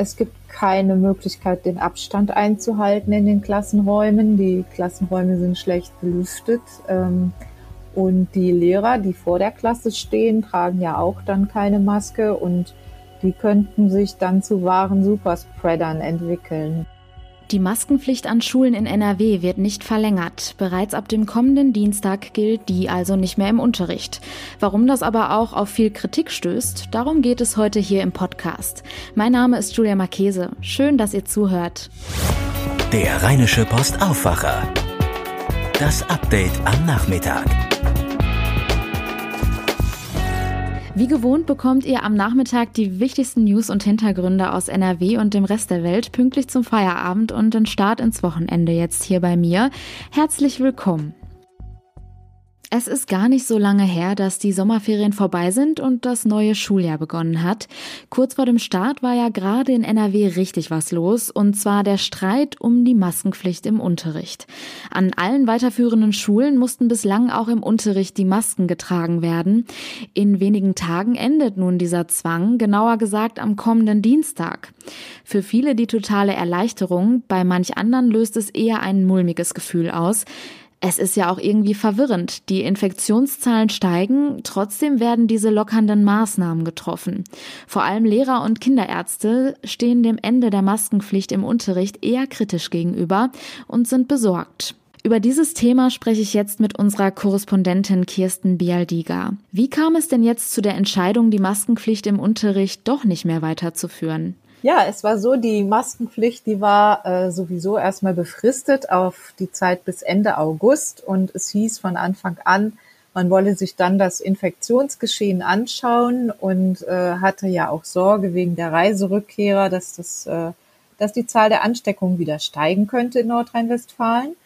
Es gibt keine Möglichkeit, den Abstand einzuhalten in den Klassenräumen. Die Klassenräume sind schlecht belüftet. Ähm, und die Lehrer, die vor der Klasse stehen, tragen ja auch dann keine Maske und die könnten sich dann zu wahren Superspreadern entwickeln. Die Maskenpflicht an Schulen in NRW wird nicht verlängert. Bereits ab dem kommenden Dienstag gilt die also nicht mehr im Unterricht. Warum das aber auch auf viel Kritik stößt, darum geht es heute hier im Podcast. Mein Name ist Julia Marchese. Schön, dass ihr zuhört. Der Rheinische Post Aufwacher. Das Update am Nachmittag. Wie gewohnt bekommt ihr am Nachmittag die wichtigsten News und Hintergründe aus NRW und dem Rest der Welt pünktlich zum Feierabend und den Start ins Wochenende jetzt hier bei mir. Herzlich willkommen. Es ist gar nicht so lange her, dass die Sommerferien vorbei sind und das neue Schuljahr begonnen hat. Kurz vor dem Start war ja gerade in NRW richtig was los, und zwar der Streit um die Maskenpflicht im Unterricht. An allen weiterführenden Schulen mussten bislang auch im Unterricht die Masken getragen werden. In wenigen Tagen endet nun dieser Zwang, genauer gesagt am kommenden Dienstag. Für viele die totale Erleichterung, bei manch anderen löst es eher ein mulmiges Gefühl aus. Es ist ja auch irgendwie verwirrend. Die Infektionszahlen steigen, trotzdem werden diese lockernden Maßnahmen getroffen. Vor allem Lehrer und Kinderärzte stehen dem Ende der Maskenpflicht im Unterricht eher kritisch gegenüber und sind besorgt. Über dieses Thema spreche ich jetzt mit unserer Korrespondentin Kirsten Bialdiga. Wie kam es denn jetzt zu der Entscheidung, die Maskenpflicht im Unterricht doch nicht mehr weiterzuführen? Ja, es war so, die Maskenpflicht, die war äh, sowieso erstmal befristet auf die Zeit bis Ende August und es hieß von Anfang an, man wolle sich dann das Infektionsgeschehen anschauen und äh, hatte ja auch Sorge wegen der Reiserückkehrer, dass das, äh, dass die Zahl der Ansteckungen wieder steigen könnte in Nordrhein-Westfalen.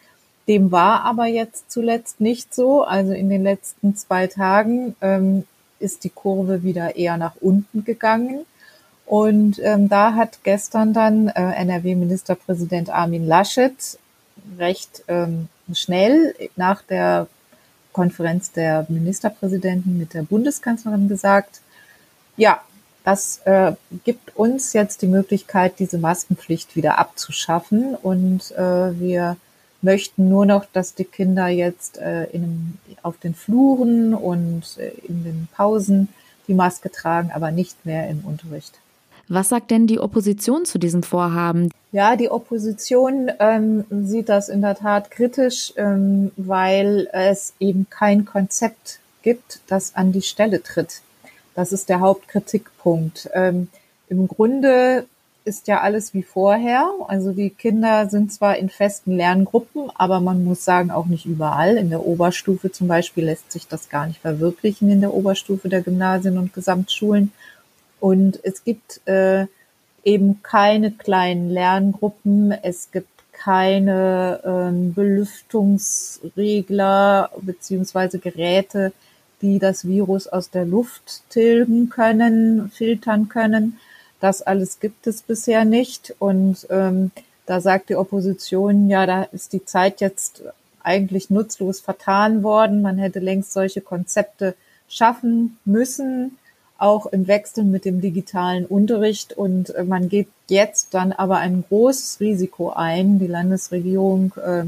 Dem war aber jetzt zuletzt nicht so. Also in den letzten zwei Tagen ähm, ist die Kurve wieder eher nach unten gegangen. Und ähm, da hat gestern dann äh, NRW-Ministerpräsident Armin Laschet recht ähm, schnell nach der Konferenz der Ministerpräsidenten mit der Bundeskanzlerin gesagt, ja, das äh, gibt uns jetzt die Möglichkeit, diese Maskenpflicht wieder abzuschaffen. Und äh, wir möchten nur noch, dass die Kinder jetzt äh, in, auf den Fluren und äh, in den Pausen die Maske tragen, aber nicht mehr im Unterricht. Was sagt denn die Opposition zu diesem Vorhaben? Ja, die Opposition ähm, sieht das in der Tat kritisch, ähm, weil es eben kein Konzept gibt, das an die Stelle tritt. Das ist der Hauptkritikpunkt. Ähm, Im Grunde ist ja alles wie vorher. Also die Kinder sind zwar in festen Lerngruppen, aber man muss sagen, auch nicht überall. In der Oberstufe zum Beispiel lässt sich das gar nicht verwirklichen in der Oberstufe der Gymnasien und Gesamtschulen. Und es gibt äh, eben keine kleinen Lerngruppen, es gibt keine ähm, Belüftungsregler beziehungsweise Geräte, die das Virus aus der Luft tilgen können, filtern können. Das alles gibt es bisher nicht. Und ähm, da sagt die Opposition, ja, da ist die Zeit jetzt eigentlich nutzlos vertan worden. Man hätte längst solche Konzepte schaffen müssen auch im Wechsel mit dem digitalen Unterricht. Und äh, man geht jetzt dann aber ein großes Risiko ein. Die Landesregierung äh,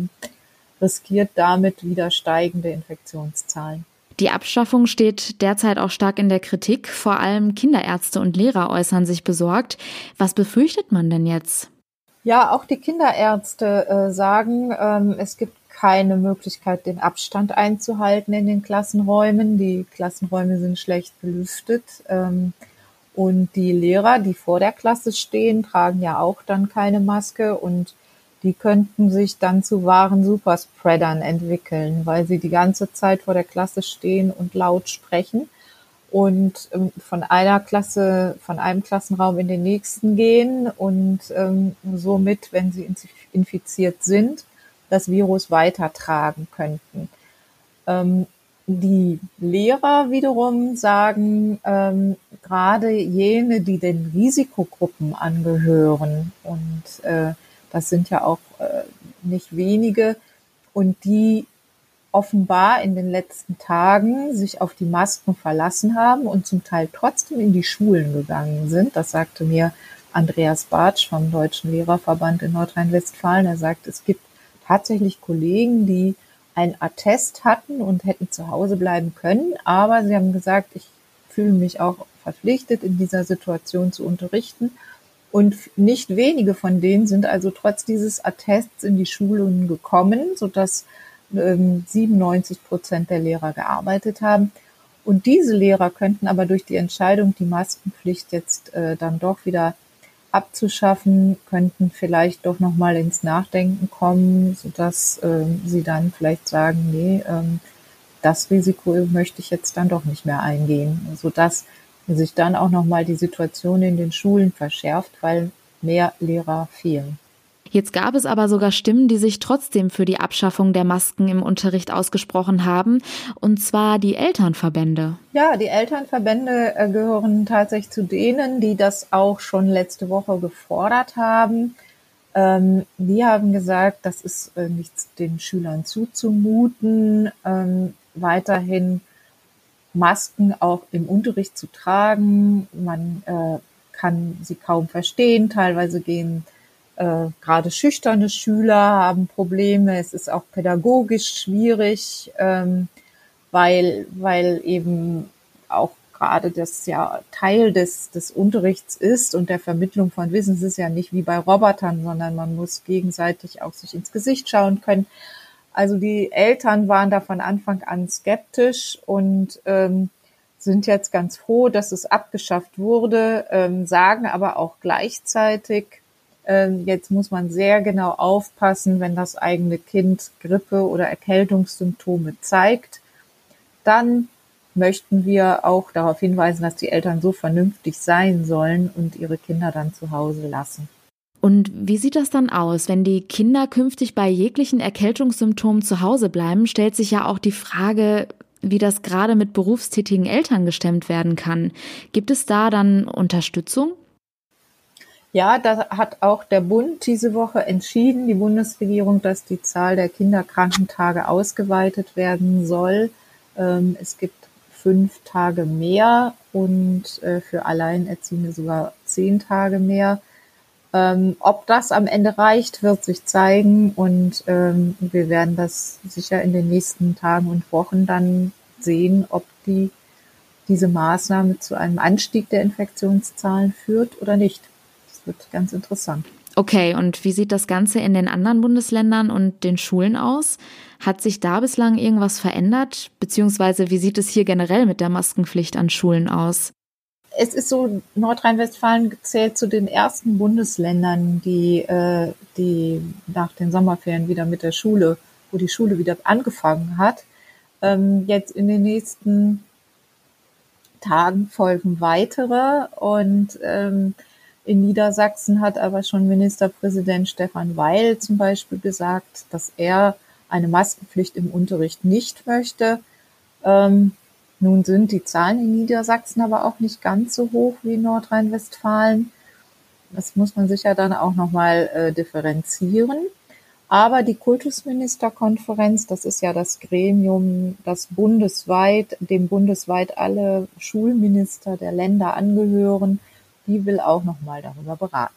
riskiert damit wieder steigende Infektionszahlen. Die Abschaffung steht derzeit auch stark in der Kritik. Vor allem Kinderärzte und Lehrer äußern sich besorgt. Was befürchtet man denn jetzt? Ja, auch die Kinderärzte äh, sagen, ähm, es gibt keine Möglichkeit, den Abstand einzuhalten in den Klassenräumen. Die Klassenräume sind schlecht belüftet. Ähm, und die Lehrer, die vor der Klasse stehen, tragen ja auch dann keine Maske und die könnten sich dann zu wahren Superspreadern entwickeln, weil sie die ganze Zeit vor der Klasse stehen und laut sprechen und ähm, von einer Klasse, von einem Klassenraum in den nächsten gehen und ähm, somit, wenn sie infiziert sind, das Virus weitertragen könnten. Ähm, die Lehrer wiederum sagen, ähm, gerade jene, die den Risikogruppen angehören, und äh, das sind ja auch äh, nicht wenige, und die offenbar in den letzten Tagen sich auf die Masken verlassen haben und zum Teil trotzdem in die Schulen gegangen sind. Das sagte mir Andreas Bartsch vom Deutschen Lehrerverband in Nordrhein-Westfalen. Er sagt, es gibt tatsächlich Kollegen, die ein Attest hatten und hätten zu Hause bleiben können, aber sie haben gesagt, ich fühle mich auch verpflichtet, in dieser Situation zu unterrichten. Und nicht wenige von denen sind also trotz dieses Attests in die Schulen gekommen, sodass ähm, 97 Prozent der Lehrer gearbeitet haben. Und diese Lehrer könnten aber durch die Entscheidung, die Maskenpflicht jetzt äh, dann doch wieder abzuschaffen, könnten vielleicht doch nochmal ins Nachdenken kommen, sodass äh, sie dann vielleicht sagen, nee, ähm, das Risiko möchte ich jetzt dann doch nicht mehr eingehen, sodass sich dann auch nochmal die Situation in den Schulen verschärft, weil mehr Lehrer fehlen. Jetzt gab es aber sogar Stimmen, die sich trotzdem für die Abschaffung der Masken im Unterricht ausgesprochen haben, und zwar die Elternverbände. Ja, die Elternverbände äh, gehören tatsächlich zu denen, die das auch schon letzte Woche gefordert haben. Ähm, die haben gesagt, das ist äh, nichts den Schülern zuzumuten, ähm, weiterhin Masken auch im Unterricht zu tragen. Man äh, kann sie kaum verstehen. Teilweise gehen äh, gerade schüchterne Schüler haben Probleme. Es ist auch pädagogisch schwierig, ähm, weil, weil eben auch gerade das ja Teil des, des Unterrichts ist und der Vermittlung von Wissen. Es ist ja nicht wie bei Robotern, sondern man muss gegenseitig auch sich ins Gesicht schauen können. Also die Eltern waren da von Anfang an skeptisch und ähm, sind jetzt ganz froh, dass es abgeschafft wurde, ähm, sagen aber auch gleichzeitig, jetzt muss man sehr genau aufpassen, wenn das eigene Kind Grippe oder Erkältungssymptome zeigt. Dann möchten wir auch darauf hinweisen, dass die Eltern so vernünftig sein sollen und ihre Kinder dann zu Hause lassen. Und wie sieht das dann aus, wenn die Kinder künftig bei jeglichen Erkältungssymptomen zu Hause bleiben? Stellt sich ja auch die Frage, wie das gerade mit berufstätigen Eltern gestemmt werden kann. Gibt es da dann Unterstützung? Ja, da hat auch der Bund diese Woche entschieden, die Bundesregierung, dass die Zahl der Kinderkrankentage ausgeweitet werden soll. Ähm, es gibt fünf Tage mehr und äh, für Alleinerziehende sogar zehn Tage mehr. Ähm, ob das am Ende reicht, wird sich zeigen und ähm, wir werden das sicher in den nächsten Tagen und Wochen dann sehen, ob die, diese Maßnahme zu einem Anstieg der Infektionszahlen führt oder nicht wird ganz interessant. Okay, und wie sieht das Ganze in den anderen Bundesländern und den Schulen aus? Hat sich da bislang irgendwas verändert? Beziehungsweise wie sieht es hier generell mit der Maskenpflicht an Schulen aus? Es ist so, Nordrhein-Westfalen zählt zu den ersten Bundesländern, die, äh, die nach den Sommerferien wieder mit der Schule, wo die Schule wieder angefangen hat. Ähm, jetzt in den nächsten Tagen folgen weitere und ähm, in Niedersachsen hat aber schon Ministerpräsident Stefan Weil zum Beispiel gesagt, dass er eine Maskenpflicht im Unterricht nicht möchte. Ähm, nun sind die Zahlen in Niedersachsen aber auch nicht ganz so hoch wie in Nordrhein-Westfalen. Das muss man sicher dann auch nochmal äh, differenzieren. Aber die Kultusministerkonferenz, das ist ja das Gremium, das bundesweit, dem bundesweit alle Schulminister der Länder angehören, die will auch nochmal darüber beraten.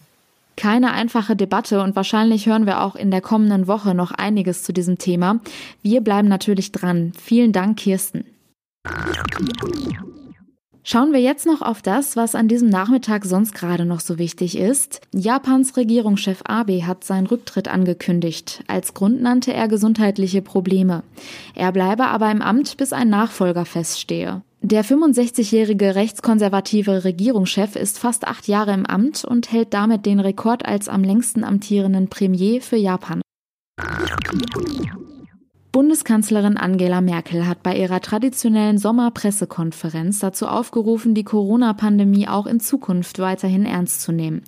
Keine einfache Debatte und wahrscheinlich hören wir auch in der kommenden Woche noch einiges zu diesem Thema. Wir bleiben natürlich dran. Vielen Dank, Kirsten. Schauen wir jetzt noch auf das, was an diesem Nachmittag sonst gerade noch so wichtig ist. Japans Regierungschef Abe hat seinen Rücktritt angekündigt. Als Grund nannte er gesundheitliche Probleme. Er bleibe aber im Amt, bis ein Nachfolger feststehe. Der 65-jährige rechtskonservative Regierungschef ist fast acht Jahre im Amt und hält damit den Rekord als am längsten amtierenden Premier für Japan. Bundeskanzlerin Angela Merkel hat bei ihrer traditionellen Sommerpressekonferenz dazu aufgerufen, die Corona-Pandemie auch in Zukunft weiterhin ernst zu nehmen.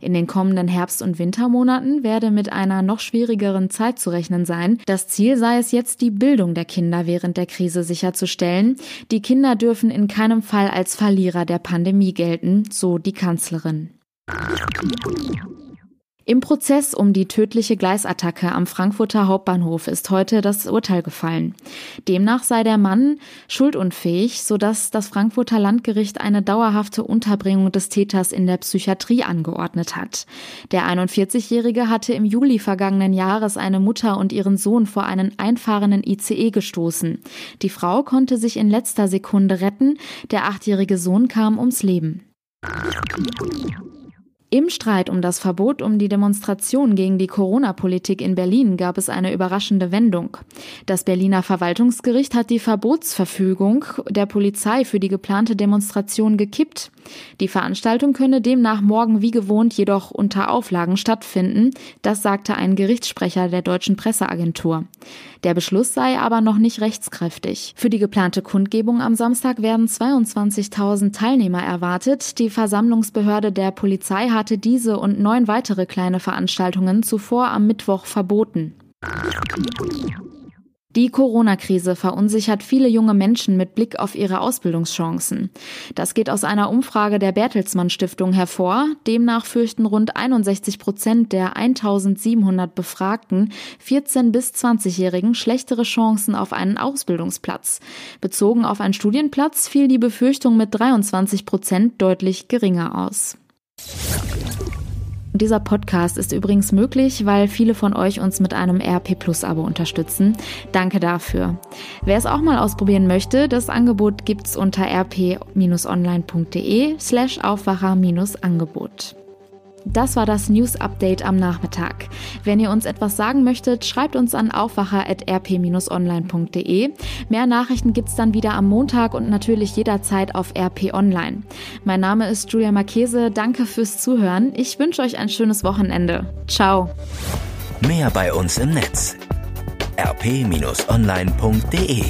In den kommenden Herbst- und Wintermonaten werde mit einer noch schwierigeren Zeit zu rechnen sein. Das Ziel sei es jetzt, die Bildung der Kinder während der Krise sicherzustellen. Die Kinder dürfen in keinem Fall als Verlierer der Pandemie gelten, so die Kanzlerin. Im Prozess um die tödliche Gleisattacke am Frankfurter Hauptbahnhof ist heute das Urteil gefallen. Demnach sei der Mann schuldunfähig, sodass das Frankfurter Landgericht eine dauerhafte Unterbringung des Täters in der Psychiatrie angeordnet hat. Der 41-Jährige hatte im Juli vergangenen Jahres eine Mutter und ihren Sohn vor einen einfahrenden ICE gestoßen. Die Frau konnte sich in letzter Sekunde retten, der achtjährige Sohn kam ums Leben. Im Streit um das Verbot um die Demonstration gegen die Corona-Politik in Berlin gab es eine überraschende Wendung. Das Berliner Verwaltungsgericht hat die Verbotsverfügung der Polizei für die geplante Demonstration gekippt. Die Veranstaltung könne demnach morgen wie gewohnt jedoch unter Auflagen stattfinden, das sagte ein Gerichtssprecher der deutschen Presseagentur. Der Beschluss sei aber noch nicht rechtskräftig. Für die geplante Kundgebung am Samstag werden 22.000 Teilnehmer erwartet. Die Versammlungsbehörde der Polizei hatte diese und neun weitere kleine Veranstaltungen zuvor am Mittwoch verboten. Die Corona-Krise verunsichert viele junge Menschen mit Blick auf ihre Ausbildungschancen. Das geht aus einer Umfrage der Bertelsmann Stiftung hervor. Demnach fürchten rund 61 Prozent der 1700 Befragten 14 bis 20-Jährigen schlechtere Chancen auf einen Ausbildungsplatz. Bezogen auf einen Studienplatz fiel die Befürchtung mit 23 Prozent deutlich geringer aus. Dieser Podcast ist übrigens möglich, weil viele von euch uns mit einem RP Plus Abo unterstützen. Danke dafür. Wer es auch mal ausprobieren möchte, das Angebot gibt's unter rp-online.de slash Aufwacher-Angebot. Das war das News Update am Nachmittag. Wenn ihr uns etwas sagen möchtet, schreibt uns an aufwacher.rp-online.de. Mehr Nachrichten gibt's dann wieder am Montag und natürlich jederzeit auf RP Online. Mein Name ist Julia Marchese. Danke fürs Zuhören. Ich wünsche euch ein schönes Wochenende. Ciao. Mehr bei uns im Netz rp-online.de